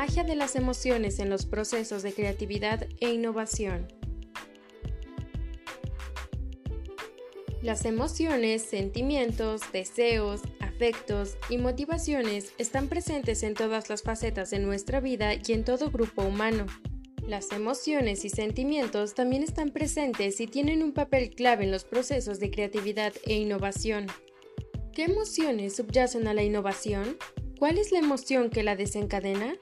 magia de las emociones en los procesos de creatividad e innovación. Las emociones, sentimientos, deseos, afectos y motivaciones están presentes en todas las facetas de nuestra vida y en todo grupo humano. Las emociones y sentimientos también están presentes y tienen un papel clave en los procesos de creatividad e innovación. ¿Qué emociones subyacen a la innovación? ¿Cuál es la emoción que la desencadena?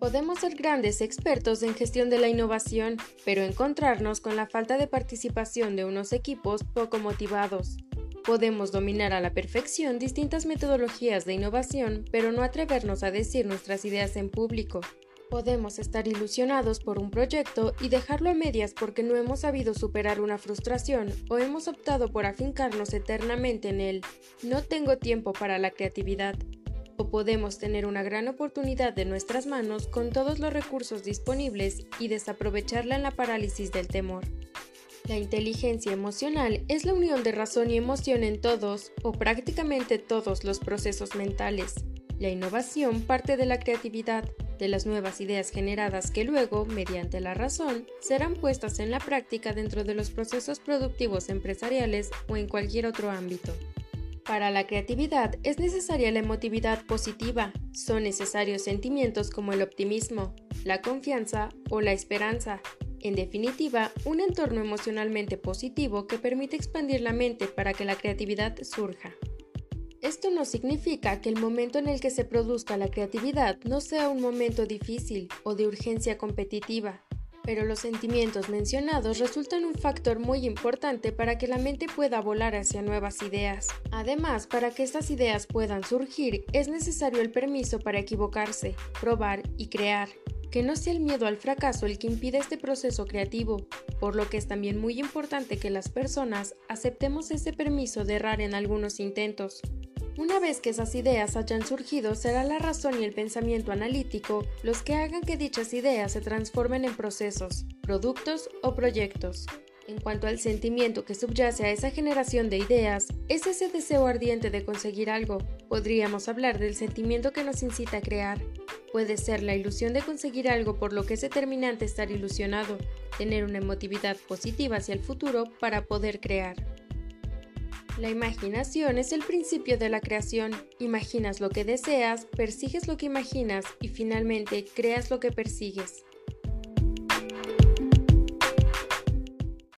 Podemos ser grandes expertos en gestión de la innovación, pero encontrarnos con la falta de participación de unos equipos poco motivados. Podemos dominar a la perfección distintas metodologías de innovación, pero no atrevernos a decir nuestras ideas en público. Podemos estar ilusionados por un proyecto y dejarlo a medias porque no hemos sabido superar una frustración o hemos optado por afincarnos eternamente en él. No tengo tiempo para la creatividad o podemos tener una gran oportunidad de nuestras manos con todos los recursos disponibles y desaprovecharla en la parálisis del temor. La inteligencia emocional es la unión de razón y emoción en todos o prácticamente todos los procesos mentales. La innovación parte de la creatividad, de las nuevas ideas generadas que luego, mediante la razón, serán puestas en la práctica dentro de los procesos productivos empresariales o en cualquier otro ámbito. Para la creatividad es necesaria la emotividad positiva. Son necesarios sentimientos como el optimismo, la confianza o la esperanza. En definitiva, un entorno emocionalmente positivo que permite expandir la mente para que la creatividad surja. Esto no significa que el momento en el que se produzca la creatividad no sea un momento difícil o de urgencia competitiva pero los sentimientos mencionados resultan un factor muy importante para que la mente pueda volar hacia nuevas ideas. Además, para que estas ideas puedan surgir, es necesario el permiso para equivocarse, probar y crear. Que no sea el miedo al fracaso el que impide este proceso creativo, por lo que es también muy importante que las personas aceptemos ese permiso de errar en algunos intentos. Una vez que esas ideas hayan surgido, será la razón y el pensamiento analítico los que hagan que dichas ideas se transformen en procesos, productos o proyectos. En cuanto al sentimiento que subyace a esa generación de ideas, es ese deseo ardiente de conseguir algo. Podríamos hablar del sentimiento que nos incita a crear. Puede ser la ilusión de conseguir algo por lo que es determinante estar ilusionado, tener una emotividad positiva hacia el futuro para poder crear. La imaginación es el principio de la creación. Imaginas lo que deseas, persigues lo que imaginas y finalmente creas lo que persigues.